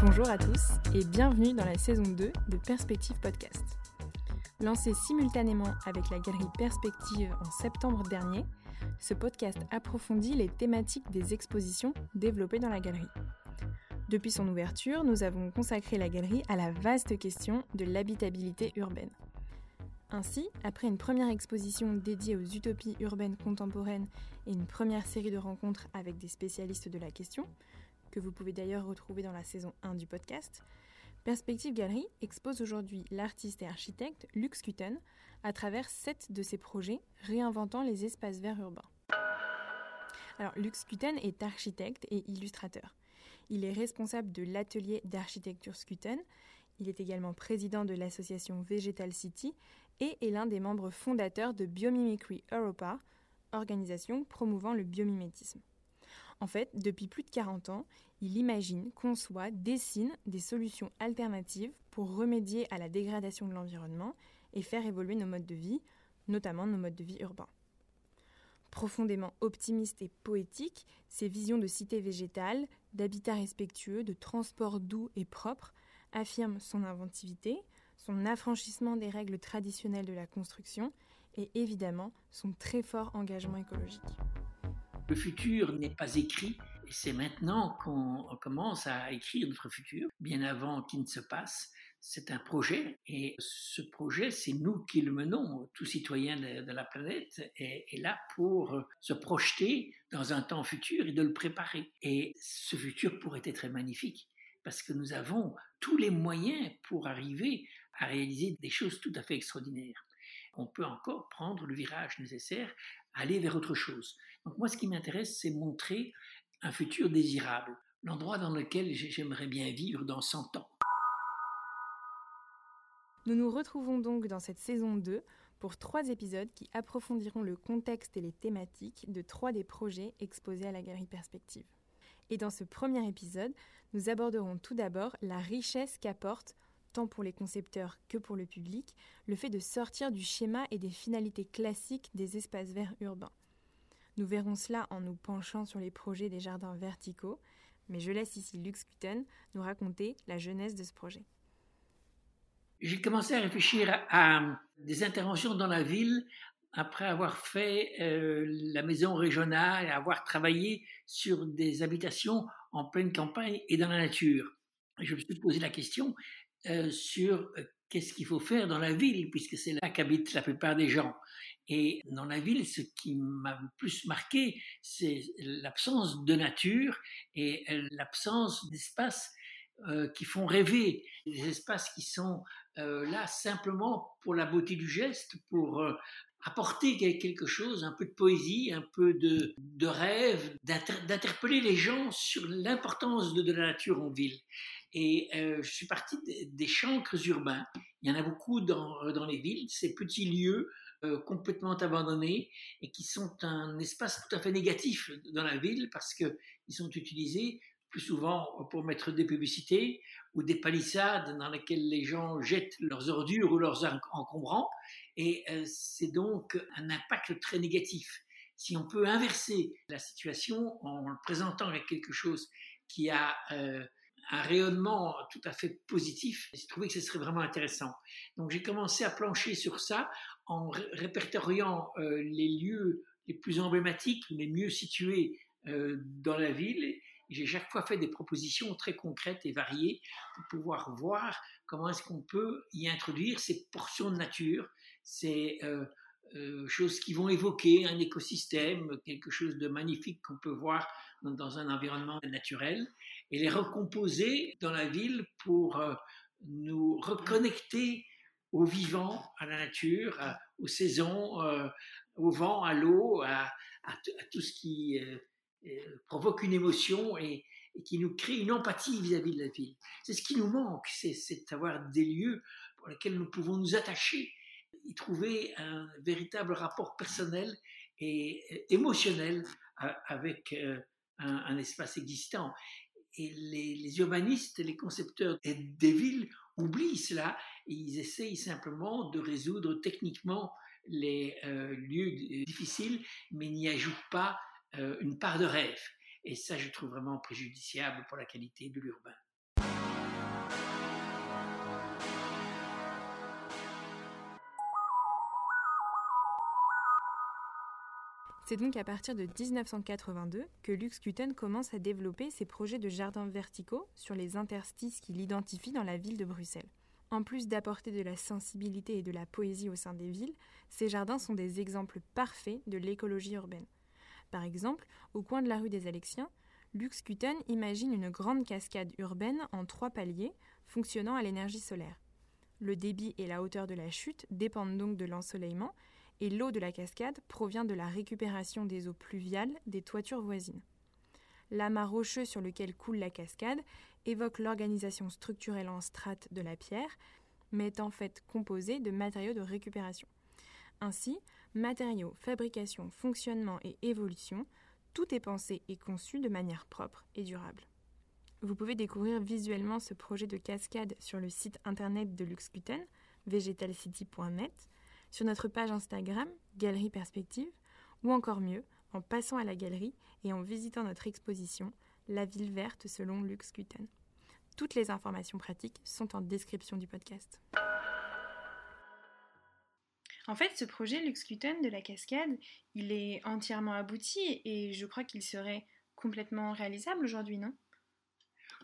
Bonjour à tous et bienvenue dans la saison 2 de Perspective Podcast. Lancé simultanément avec la galerie Perspective en septembre dernier, ce podcast approfondit les thématiques des expositions développées dans la galerie. Depuis son ouverture, nous avons consacré la galerie à la vaste question de l'habitabilité urbaine. Ainsi, après une première exposition dédiée aux utopies urbaines contemporaines et une première série de rencontres avec des spécialistes de la question, que vous pouvez d'ailleurs retrouver dans la saison 1 du podcast, Perspective Galerie expose aujourd'hui l'artiste et architecte Lux Kuten à travers sept de ses projets réinventant les espaces verts urbains. Alors, Lux Kuten est architecte et illustrateur. Il est responsable de l'atelier d'architecture Skuten. Il est également président de l'association Vegetal City et est l'un des membres fondateurs de Biomimicry Europa, organisation promouvant le biomimétisme. En fait, depuis plus de 40 ans, il imagine, conçoit, dessine des solutions alternatives pour remédier à la dégradation de l'environnement et faire évoluer nos modes de vie, notamment nos modes de vie urbains. Profondément optimiste et poétique, ses visions de cité végétale, d'habitat respectueux, de transport doux et propre affirment son inventivité, son affranchissement des règles traditionnelles de la construction et évidemment son très fort engagement écologique. Le futur n'est pas écrit et c'est maintenant qu'on commence à écrire notre futur, bien avant qu'il ne se passe. C'est un projet et ce projet, c'est nous qui le menons. Tout citoyen de, la planète est, est, là pour se projeter dans un temps futur et de le préparer. Et ce futur pourrait être magnifique parce que nous avons tous les moyens pour arriver à réaliser des choses tout à fait extraordinaires. On peut encore prendre le virage nécessaire, aller vers autre chose. Donc moi, ce qui m'intéresse, c'est montrer un futur désirable, l'endroit dans lequel j'aimerais bien vivre dans 100 ans. Nous nous retrouvons donc dans cette saison 2 pour trois épisodes qui approfondiront le contexte et les thématiques de trois des projets exposés à la Galerie Perspective. Et dans ce premier épisode, nous aborderons tout d'abord la richesse qu'apporte, pour les concepteurs que pour le public, le fait de sortir du schéma et des finalités classiques des espaces verts urbains. Nous verrons cela en nous penchant sur les projets des jardins verticaux, mais je laisse ici Lux Kuten nous raconter la jeunesse de ce projet. J'ai commencé à réfléchir à, des interventions dans la ville après avoir fait euh, la maison régionale et avoir travaillé sur des habitations en pleine campagne et dans la nature. Je me suis posé la question euh, sur euh, qu'est-ce qu'il faut faire dans la ville, puisque c'est là qu'habitent la plupart des gens. Et dans la ville, ce qui m'a le plus marqué, c'est l'absence de nature et l'absence d'espaces euh, qui font rêver, des espaces qui sont euh, là simplement pour la beauté du geste, pour euh, apporter quelque chose, un peu de poésie, un peu de, de rêve, d'interpeller les gens sur l'importance de, la nature en ville. Et je suis parti des chancres urbains. Il y en a beaucoup dans, dans les villes, ces petits lieux euh, complètement abandonnés et qui sont un espace tout à fait négatif dans la ville parce qu'ils sont utilisés plus souvent pour mettre des publicités ou des palissades dans lesquelles les gens jettent leurs ordures ou leurs encombrants. Et euh, c'est donc un impact très négatif. Si on peut inverser la situation en le présentant avec quelque chose qui a euh, un rayonnement tout à fait positif. J'ai trouvé que ce serait vraiment intéressant. Donc j'ai commencé à plancher sur ça en répertoriant euh, les lieux les plus emblématiques, les mieux situés euh, dans la ville. J'ai chaque fois fait des propositions très concrètes et variées pour pouvoir voir comment est-ce qu'on peut y introduire ces portions de nature, ces euh, choses qui vont évoquer un écosystème, quelque chose de magnifique qu'on peut voir dans un environnement naturel et les recomposer dans la ville pour euh, nous reconnecter au vivant, à la nature, aux saisons, euh, au vent, à l'eau, à, tout ce qui euh, provoque une émotion et, qui nous crée une empathie vis-à-vis de la ville. C'est ce qui nous manque, c'est d'avoir des lieux pour lesquels nous pouvons nous attacher, y trouver un véritable rapport personnel et émotionnel avec un, un espace existant et les, urbanistes, les concepteurs des villes oublient cela ils essayent simplement de résoudre techniquement les euh, lieux difficiles, mais n'y ajoutent pas une part de rêve. Et ça, je trouve vraiment préjudiciable pour la qualité de l'urbain. C'est donc à partir de 1982 que Luxcuten commence à développer ses projets de jardins verticaux sur les interstices qu'il identifie dans la ville de Bruxelles. En plus d'apporter de la sensibilité et de la poésie au sein des villes, ces jardins sont des exemples parfaits de l'écologie urbaine. Par exemple, au coin de la rue des Alexiens, Luxcuten imagine une grande cascade urbaine en trois paliers fonctionnant à l'énergie solaire. Le débit et la hauteur de la chute dépendent donc de l'ensoleillement et l'eau de la cascade provient de la récupération des eaux pluviales des toitures voisines. L'amas rocheux sur lequel coule la cascade évoque l'organisation structurelle en strates de la pierre, mais est en fait composé de matériaux de récupération. Ainsi, matériaux, fabrication, fonctionnement et évolution, tout est pensé et conçu de manière propre et durable. Vous pouvez découvrir visuellement ce projet de cascade sur le site internet de Luxcuten, vegetalcity.net, sur notre page Instagram, Galerie Perspective, ou encore mieux, en passant à la galerie et en visitant notre exposition La ville verte selon Lux Toutes les informations pratiques sont en description du podcast. En fait, ce projet Luxcuten de la cascade, il est entièrement abouti et je crois qu'il serait complètement réalisable aujourd'hui, non?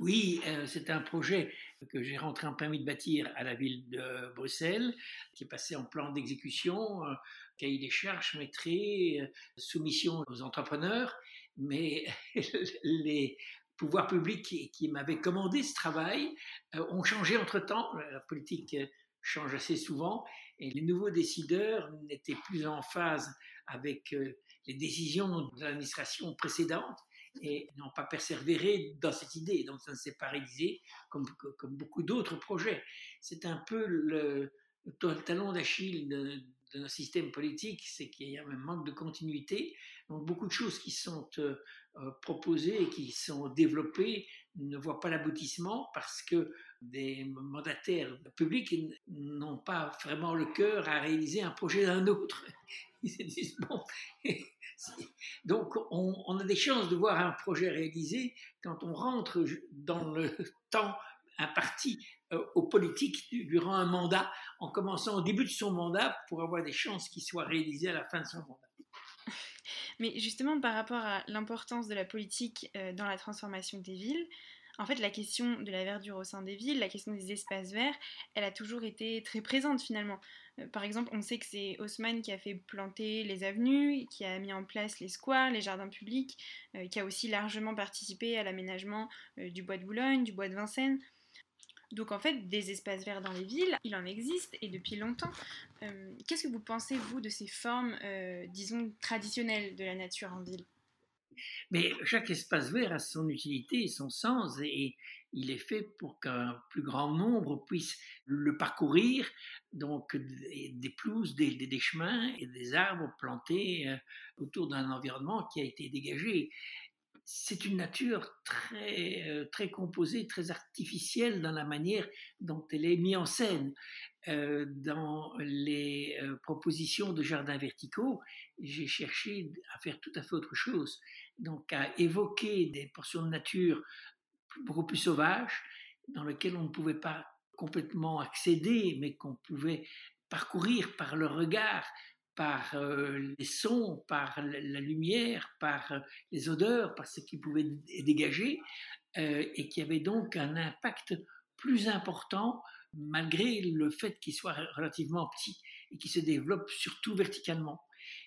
Oui, euh, c'est un projet que j'ai rentré en permis de bâtir à la ville de Bruxelles, qui est passé en plan d'exécution, euh, cahier des charges, maîtrise, euh, soumission aux entrepreneurs, mais les pouvoirs publics qui, m'avaient commandé ce travail ont changé entre-temps. La politique change assez souvent et les nouveaux décideurs n'étaient plus en phase avec les décisions de l'administration précédente et n'ont pas persévéré dans cette idée. Donc ça ne s'est pas réalisé comme, beaucoup d'autres projets. C'est un peu le, talon d'Achille de, de, nos systèmes politiques, c'est qu'il y a un manque de continuité. Donc beaucoup de choses qui sont euh, proposées et qui sont développées ne voient pas l'aboutissement parce que des mandataires publics n'ont pas vraiment le cœur à réaliser un projet d'un autre. Ils on, a des chances de voir un projet réalisé quand on rentre dans le temps imparti euh, aux politiques durant un mandat, en commençant au début de son mandat pour avoir des chances qu'il soit réalisé à la fin de son mandat. Mais justement, par rapport à l'importance de la politique euh, dans la transformation des villes, en fait, la question de la verdure au sein des villes, la question des espaces verts, elle a toujours été très présente finalement. Euh, par exemple, on sait que c'est Haussmann qui a fait planter les avenues, qui a mis en place les squares, les jardins publics, euh, qui a aussi largement participé à l'aménagement du bois de Boulogne, du bois de Vincennes. Donc en fait, des espaces verts dans les villes, il en existe et depuis longtemps. Euh, qu'est-ce que vous pensez, vous, de ces formes, euh, disons, traditionnelles de la nature en ville? Mais chaque espace vert a son utilité et son sens et il est fait pour qu'un plus grand nombre puisse le parcourir, donc des, pelouses, des, chemins et des arbres plantés euh, autour d'un environnement qui a été dégagé c'est une nature très, euh, très composée, très artificielle dans la manière dont elle est mise en scène. Euh, dans les propositions de jardins verticaux, j'ai cherché à faire tout à fait autre chose, donc à évoquer des portions de nature beaucoup plus sauvages, dans lesquelles on ne pouvait pas complètement accéder, mais qu'on pouvait parcourir par le regard, par euh, les sons, par la lumière, par euh, les odeurs, par ce qui pouvait dégager, euh, et qui avait donc un impact plus important malgré le fait qu'il soit relativement petit et qu'il se développe surtout verticalement.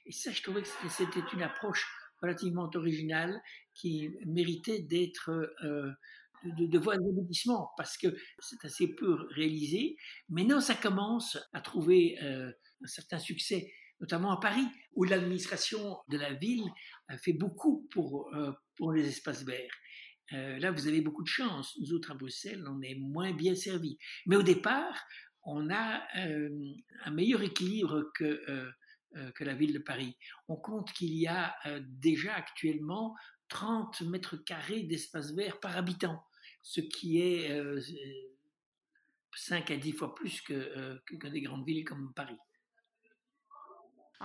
Et ça, je trouvais que c'était une approche relativement originale qui méritait d'être de, de, voir un parce que c'est assez peu réalisé. Mais non, ça commence à trouver un certain succès notamment à Paris, où l'administration de la ville fait beaucoup pour, euh, pour les espaces verts. Euh, là, vous avez beaucoup de chance. Nous autres, à Bruxelles, on est moins bien servis. Mais au départ, on a euh, un meilleur équilibre que, que la ville de Paris. On compte qu'il y a déjà actuellement 30 mètres carrés d'espace vert par habitant, ce qui est 5 à 10 fois plus que, que, des grandes villes comme Paris.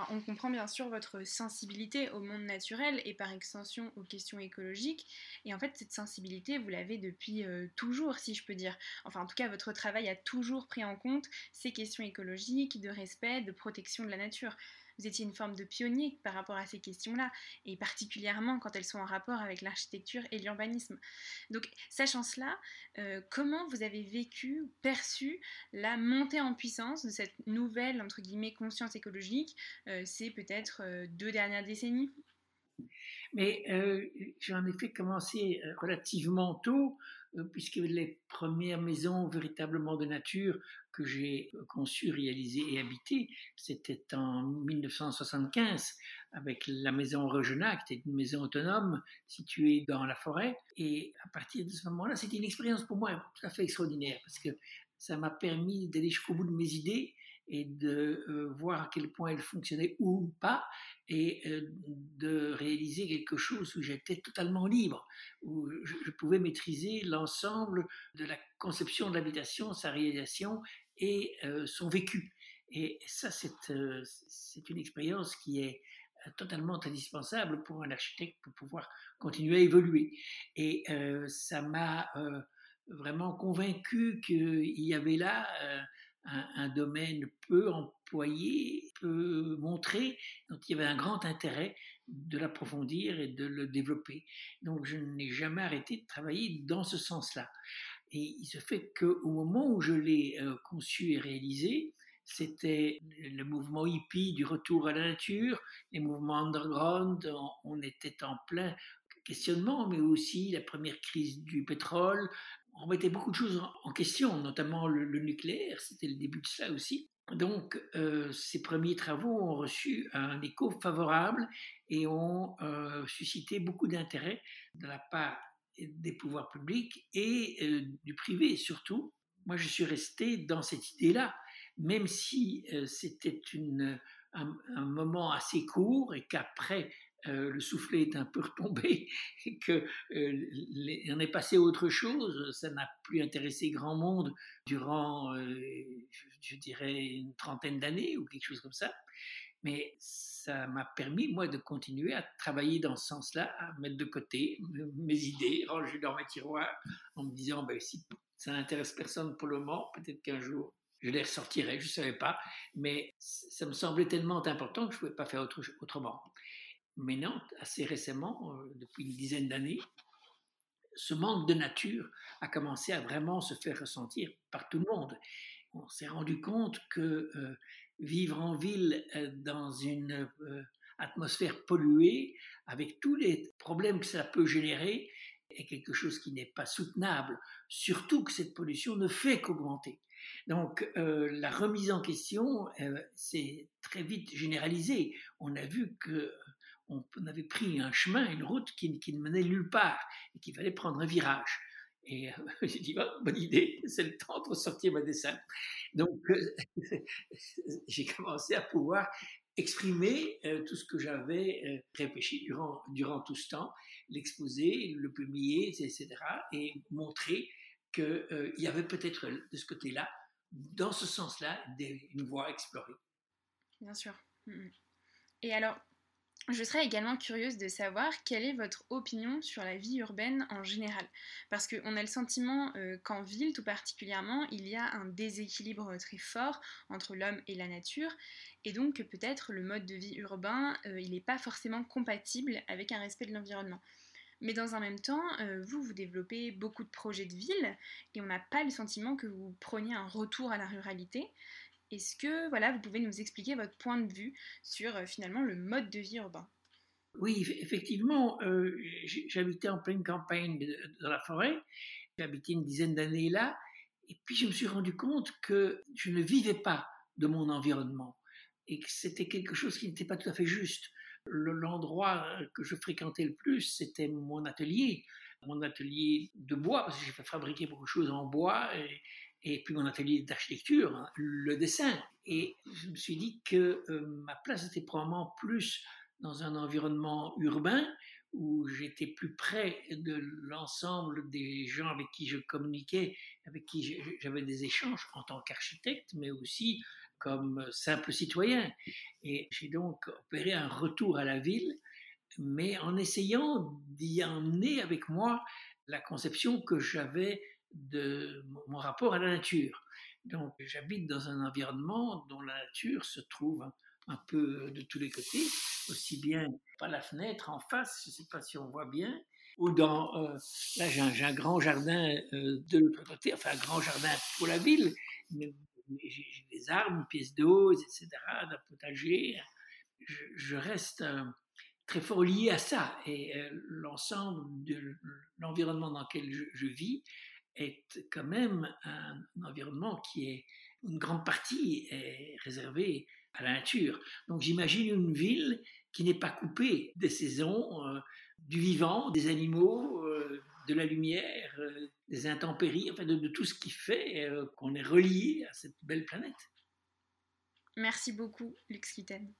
on comprend bien sûr votre sensibilité au monde naturel et par extension aux questions écologiques. Et en fait, cette sensibilité, vous l'avez depuis euh, toujours, si je peux dire. Enfin, en tout cas, votre travail a toujours pris en compte ces questions écologiques, de respect, de protection de la nature vous étiez une forme de pionnier par rapport à ces questions-là, et particulièrement quand elles sont en rapport avec l'architecture et l'urbanisme. Donc, sachant cela, euh, comment vous avez vécu, perçu la montée en puissance de cette nouvelle, entre guillemets, conscience écologique euh, C'est peut-être euh, deux dernières décennies? Mais j'en ai fait commencer relativement tôt. Euh, puisque les premières maisons véritablement de nature que j'ai conçues, réalisées et habitées, c'était en 1975 avec la maison Regena, qui était une maison autonome située dans la forêt. Et à partir de ce moment-là, c'était une expérience pour moi tout à fait extraordinaire parce que ça m'a permis d'aller jusqu'au bout de mes idées et de euh, voir à quel point elles fonctionnaient ou pas et euh, de réaliser quelque chose où j'étais totalement libre, où je, pouvais maîtriser l'ensemble de la conception de l'habitation, sa réalisation et euh, son vécu. Et ça, c'est c'est une expérience qui est totalement indispensable pour un architecte pour pouvoir continuer à évoluer. Et ça m'a vraiment convaincu qu'il y avait là un, domaine peu employé, peu montré, dont il y avait un grand intérêt de l'approfondir et de le développer. Donc je n'ai jamais arrêté de travailler dans ce sens-là. Et il se fait qu'au moment où je l'ai euh, conçu et réalisé, c'était le mouvement hippie du retour à la nature, les mouvements underground, on était en plein questionnement, mais aussi la première crise du pétrole, on mettait beaucoup de choses en question, notamment le, nucléaire, c'était le début de ça aussi. Donc, euh, ces premiers travaux ont reçu un écho favorable et ont euh, suscité beaucoup d'intérêt de la part des pouvoirs publics et euh, du privé surtout. Moi, je suis resté dans cette idée-là, même si c'était un, moment assez court et qu'après euh, le soufflet est un peu retombé et qu'on euh, est passé à autre chose. Ça n'a plus intéressé grand monde durant, euh, je, dirais, une trentaine d'années ou quelque chose comme ça. Mais ça m'a permis, moi, de continuer à travailler dans ce sens-là, à mettre de côté mes idées, ranger dans mes tiroirs, en me disant, ben, si ça n'intéresse personne pour le moment, peut-être qu'un jour, je les ressortirai, je ne savais pas, mais ça me semblait tellement important que je ne pouvais pas faire autre, autrement. Maintenant, assez récemment, euh, depuis une dizaine d'années, ce manque de nature a commencé à vraiment se faire ressentir par tout le monde. On s'est rendu compte que euh, vivre en ville euh, dans une atmosphère polluée, avec tous les problèmes que ça peut générer, est quelque chose qui n'est pas soutenable, surtout que cette pollution ne fait qu'augmenter. Donc la remise en question s'est très vite généralisée. On a vu que on avait pris un chemin, une route qui, ne menait nulle part et qu'il fallait prendre un virage. Et euh, j'ai dit, bah, bonne idée, c'est le temps de ressortir ma dessin. Donc, euh, j'ai commencé à pouvoir exprimer euh, tout ce que j'avais réfléchi durant, durant tout ce temps, l'exposer, le publier, etc., et montrer qu'il y avait peut-être de ce côté-là, dans ce sens-là, une voie à explorer. Bien sûr. Mm, mm. Et alors, je serais également curieuse de savoir quelle est votre opinion sur la vie urbaine en général. Parce qu'on a le sentiment euh, qu'en ville, tout particulièrement, il y a un déséquilibre très fort entre l'homme et la nature, et donc peut-être le mode de vie urbain, euh, il n'est pas forcément compatible avec un respect de l'environnement. Mais dans un même temps, euh, vous, vous développez beaucoup de projets de ville, et on n'a pas le sentiment que vous preniez un retour à la ruralité. Est-ce que voilà, vous pouvez nous expliquer votre point de vue sur euh, finalement le mode de vie urbain? Oui, effectivement, euh, j'habitais en pleine campagne dans la forêt. Habité une dizaine d'années là, et puis je me suis rendu compte que je ne vivais pas de mon environnement et que c'était quelque chose qui n'était pas tout à fait juste. L'endroit que je fréquentais le plus, c'était mon atelier, mon atelier de bois, parce que j'ai fait fabriquer beaucoup de choses en bois, et puis mon atelier d'architecture, hein, le dessin. Et je me suis dit que euh, ma place était probablement plus dans un environnement urbain où j'étais plus près de l'ensemble des gens avec qui je communiquais, avec qui j'avais des échanges en tant qu'architecte, mais aussi comme simple citoyen. Et j'ai donc opéré un retour à la ville, mais en essayant d'y emmener avec moi la conception que j'avais de mon rapport à la nature. Donc j'habite dans un environnement dont la nature se trouve un peu de tous les côtés, aussi bien par la fenêtre en face, je ne sais pas si on voit bien, ou dans, euh, là j'ai un, grand jardin euh, de l'autre côté, enfin un grand jardin pour la ville, mais j'ai des arbres, une pièce d'eau, etc., d'un potager. Je, reste euh, très fort lié à ça et l'ensemble de l'environnement dans lequel je, vis est quand même un, environnement qui est une grande partie est réservée à la nature. Donc j'imagine une ville qui n'est pas coupée des saisons, euh, du vivant, des animaux, euh, de la lumière, euh, des intempéries, enfin de, tout ce qui fait qu'on est relié à cette belle planète. Merci beaucoup, Lux Kitten.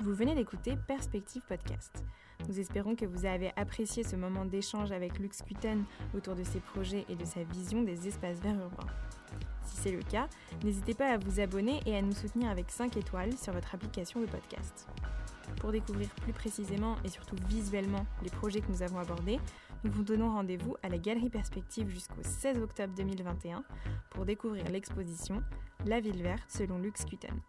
Vous venez d'écouter Perspective Podcast. Nous espérons que vous avez apprécié ce moment d'échange avec Lux Kuten autour de ses projets et de sa vision des espaces verts urbains. Si c'est le cas, n'hésitez pas à vous abonner et à nous soutenir avec 5 étoiles sur votre application de podcast. Pour découvrir plus précisément et surtout visuellement les projets que nous avons abordés, nous vous donnons rendez-vous à la Galerie Perspective jusqu'au 16 octobre 2021 pour découvrir l'exposition La ville verte selon Lux Kuten.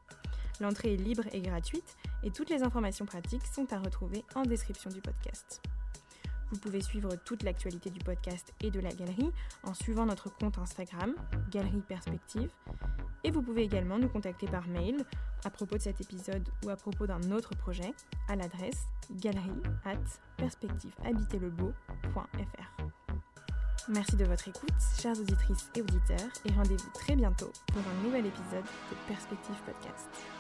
L'entrée est libre et gratuite et toutes les informations pratiques sont à retrouver en description du podcast. Vous pouvez suivre toute l'actualité du podcast et de la galerie en suivant notre compte Instagram, Galerie Perspective. Et vous pouvez également nous contacter par mail à propos de cet épisode ou à propos d'un autre projet à l'adresse galerie at. Merci de votre écoute, chères auditrices et auditeurs, et rendez-vous très bientôt pour un nouvel épisode de Perspective Podcast.